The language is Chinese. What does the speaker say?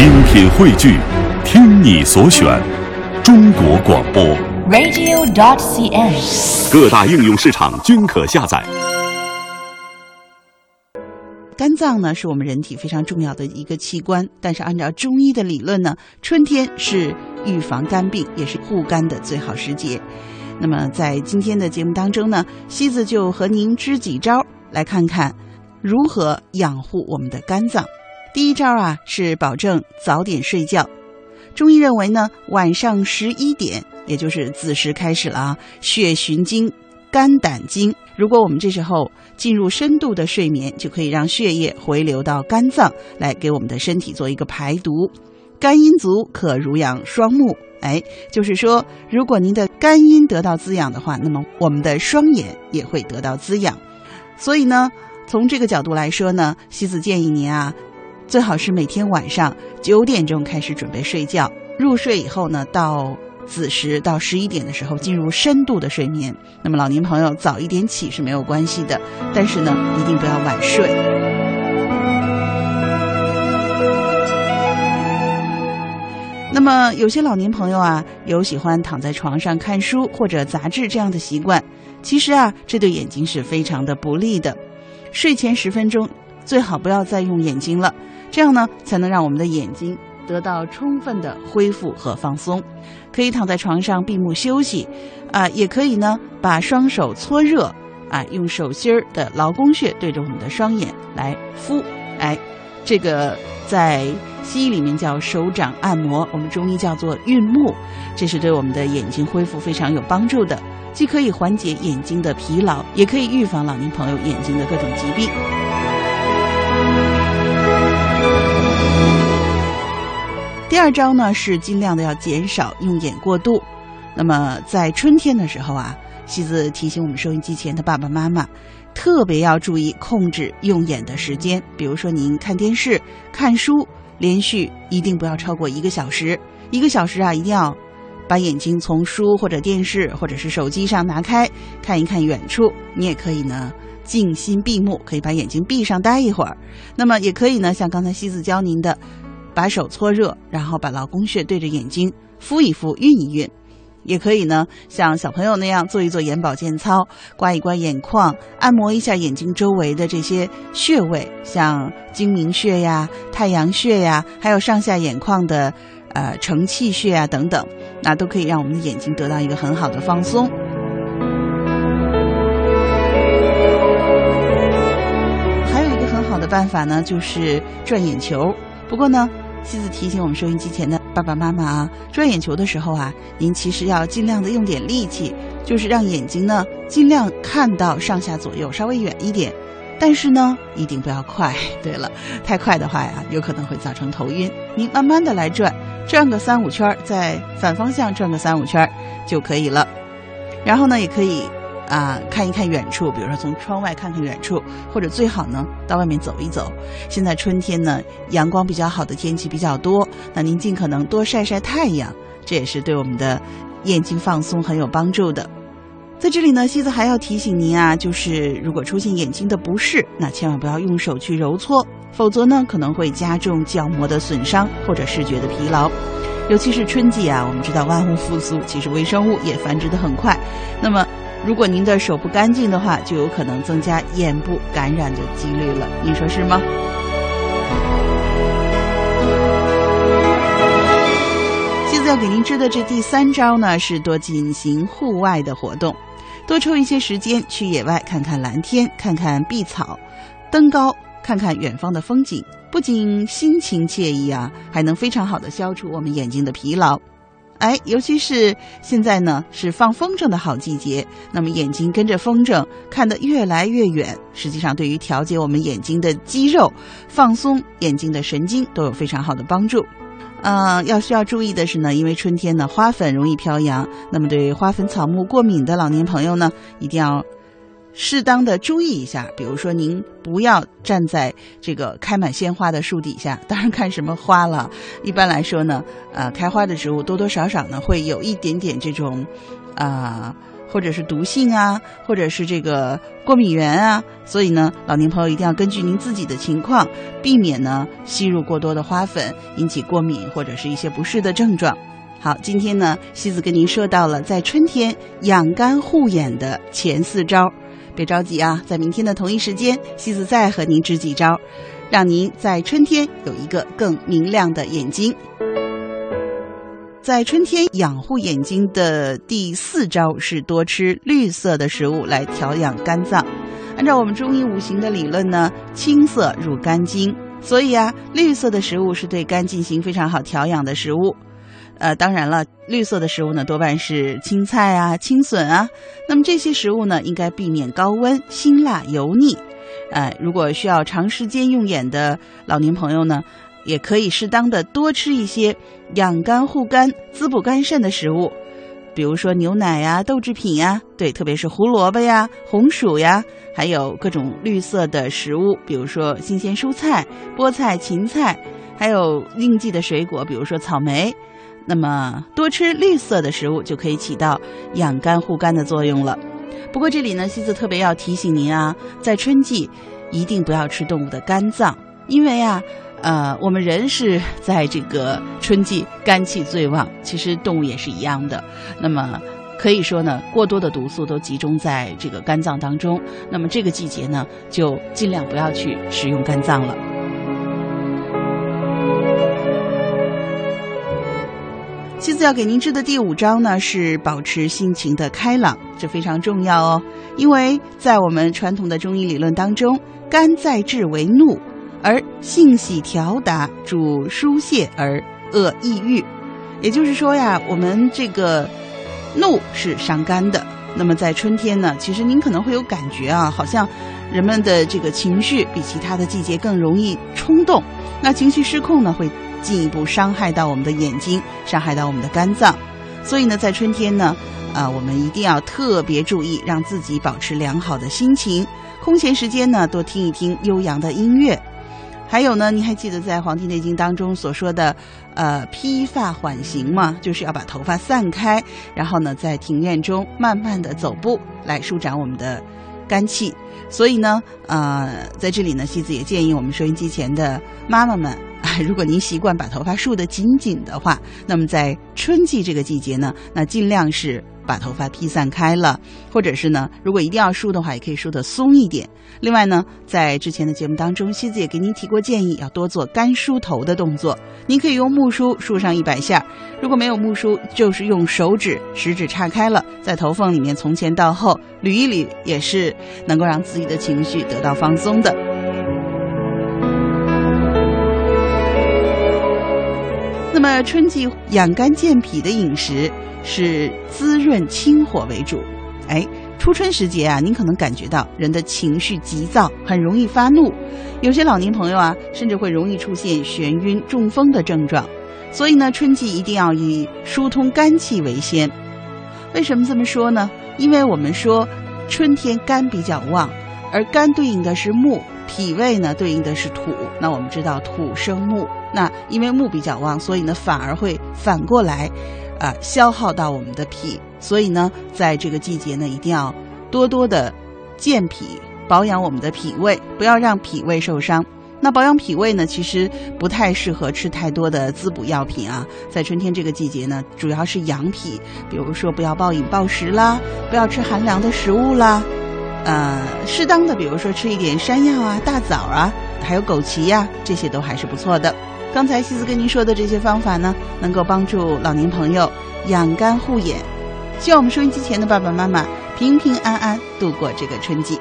精品汇聚，听你所选，中国广播。radio.dot.cn，。各大应用市场均可下载。肝脏呢是我们人体非常重要的一个器官，但是按照中医的理论呢，春天是预防肝病，也是护肝的最好时节。那么在今天的节目当中呢，西子就和您支几招，来看看如何养护我们的肝脏。第一招啊是保证早点睡觉。中医认为呢，晚上十一点，也就是子时开始了啊，血循经肝胆经。如果我们这时候进入深度的睡眠，就可以让血液回流到肝脏，来给我们的身体做一个排毒。肝阴足，可濡养双目。哎，就是说，如果您的肝阴得到滋养的话，那么我们的双眼也会得到滋养。所以呢，从这个角度来说呢，西子建议您啊，最好是每天晚上九点钟开始准备睡觉，入睡以后呢，到子时到十一点的时候进入深度的睡眠。那么老年朋友早一点起是没有关系的，但是呢，一定不要晚睡。那么有些老年朋友啊，有喜欢躺在床上看书或者杂志这样的习惯，其实啊，这对眼睛是非常的不利的。睡前十分钟最好不要再用眼睛了，这样呢，才能让我们的眼睛得到充分的恢复和放松。可以躺在床上闭目休息，啊、也可以呢把双手搓热，啊、用手心儿的劳宫穴对着我们的双眼来敷，哎，这个在西医里面叫手掌按摩，我们中医叫做运目，这是对我们的眼睛恢复非常有帮助的，既可以缓解眼睛的疲劳，也可以预防老年朋友眼睛的各种疾病。第二招呢是尽量的要减少用眼过度。那么在春天的时候啊，西子提醒我们收音机前的爸爸妈妈，特别要注意控制用眼的时间。比如说您看电视、看书，连续一定不要超过一个小时。一个小时啊，一定要把眼睛从书或者电视或者是手机上拿开，看一看远处。你也可以呢。静心闭目，可以把眼睛闭上待一会儿。那么也可以呢，像刚才西子教您的，把手搓热，然后把劳宫穴对着眼睛敷一敷、熨一熨。也可以呢，像小朋友那样做一做眼保健操，刮一刮眼眶，按摩一下眼睛周围的这些穴位，像睛明穴呀、太阳穴呀，还有上下眼眶的呃承泣穴啊等等，那都可以让我们的眼睛得到一个很好的放松。还有一个很好的办法呢，就是转眼球。不过呢，西子提醒我们收音机前的爸爸妈妈啊，转眼球的时候啊，您其实要尽量的用点力气，就是让眼睛呢尽量看到上下左右，稍微远一点。但是呢，一定不要快。对了，太快的话呀，有可能会造成头晕。您慢慢的来转，转个三五圈儿，在反方向转个三五圈儿就可以了。然后呢，也可以啊、看一看远处，比如说从窗外看看远处，或者最好呢到外面走一走。现在春天呢，阳光比较好的天气比较多，那您尽可能多晒晒太阳，这也是对我们的眼睛放松很有帮助的。在这里呢，西子还要提醒您啊，就是如果出现眼睛的不适，那千万不要用手去揉搓，否则呢可能会加重角膜的损伤或者视觉的疲劳。尤其是春季啊，我们知道万物复苏，其实微生物也繁殖的很快。那么，如果您的手不干净的话，就有可能增加眼部感染的几率了。您说是吗？现在要给您支的这第三招呢，是多进行户外的活动，多抽一些时间去野外看看蓝天，看看碧草，登高看看远方的风景，不仅心情惬意啊，还能非常好的消除我们眼睛的疲劳。哎，尤其是现在呢，是放风筝的好季节，那么眼睛跟着风筝看得越来越远，实际上对于调节我们眼睛的肌肉、放松眼睛的神经都有非常好的帮助。嗯，要需要注意的是呢，因为春天呢花粉容易飘扬，那么对花粉草木过敏的老年朋友呢，一定要适当的注意一下。比如说，您不要站在这个开满鲜花的树底下，当然看什么花了。一般来说呢，呃，开花的植物多多少少呢会有一点点这种，啊、或者是毒性啊，或者是这个过敏源啊。所以呢，老年朋友一定要根据您自己的情况，避免呢吸入过多的花粉，引起过敏或者是一些不适的症状。好，今天呢，西子跟您说到了在春天养肝护眼的前四招，别着急啊，在明天的同一时间，西子再和您支几招，让您在春天有一个更明亮的眼睛。在春天养护眼睛的第四招是多吃绿色的食物来调养肝脏。按照我们中医五行的理论呢，青色入肝经，所以啊，绿色的食物是对肝进行非常好调养的食物。呃，当然了，绿色的食物呢多半是青菜啊、青笋啊。那么这些食物呢，应该避免高温、辛辣、油腻。呃，如果需要长时间用眼的老年朋友呢，也可以适当的多吃一些养肝护肝、滋补肝肾的食物，比如说牛奶呀、豆制品呀，对，特别是胡萝卜呀、红薯呀，还有各种绿色的食物，比如说新鲜蔬菜、菠菜、芹菜，还有应季的水果，比如说草莓。那么多吃绿色的食物就可以起到养肝护肝的作用了。不过这里呢，西子特别要提醒您啊，在春季一定不要吃动物的肝脏，因为啊，呃，我们人是在这个春季肝气最旺，其实动物也是一样的。那么可以说呢，过多的毒素都集中在这个肝脏当中。那么这个季节呢，就尽量不要去食用肝脏了。妻子要给您支的第五招呢，是保持心情的开朗，这非常重要哦。因为在我们传统的中医理论当中，肝在志为怒，而性喜调达，主疏泄而恶抑郁。也就是说呀，我们这个怒是伤肝的。那么在春天呢，其实您可能会有感觉啊，好像人们的这个情绪比其他的季节更容易冲动，那情绪失控呢会。进一步伤害到我们的眼睛，伤害到我们的肝脏，所以呢，在春天呢，啊，我们一定要特别注意，让自己保持良好的心情。空闲时间呢，多听一听悠扬的音乐。还有呢，您还记得在《黄帝内经》当中所说的，呃，披发缓行吗？就是要把头发散开，然后呢，在庭院中慢慢的走步，来舒展我们的肝气。所以呢，呃，在这里呢，西子也建议我们收音机前的妈妈们。如果您习惯把头发束得紧紧的话，那么在春季这个季节呢，那尽量是把头发披散开了，或者是呢，如果一定要梳的话，也可以梳得松一点。另外呢，在之前的节目当中，西子也给您提过建议，要多做干梳头的动作。您可以用木梳梳上一百下，如果没有木梳，就是用手指食指叉开了，在头缝里面从前到后捋一捋，也是能够让自己的情绪得到放松的。那么春季养肝健脾的饮食是滋润清火为主。哎，初春时节啊，您可能感觉到人的情绪急躁，很容易发怒。有些老年朋友啊，甚至会容易出现眩晕、中风的症状。所以呢，春季一定要以疏通肝气为先。为什么这么说呢？因为我们说春天肝比较旺，而肝对应的是木，脾胃呢对应的是土。那我们知道土生木。那因为木比较旺，所以呢反而会反过来，啊消耗到我们的脾。所以呢，在这个季节呢，一定要多多的健脾，保养我们的脾胃，不要让脾胃受伤。那保养脾胃呢，其实不太适合吃太多的滋补药品啊。在春天这个季节呢，主要是养脾，比如说不要暴饮暴食啦，不要吃寒凉的食物啦，呃，适当的比如说吃一点山药啊、大枣啊，还有枸杞呀，这些都还是不错的。刚才西子跟您说的这些方法呢，能够帮助老年朋友养肝护眼。希望我们收音机前的爸爸妈妈平平安安度过这个春季。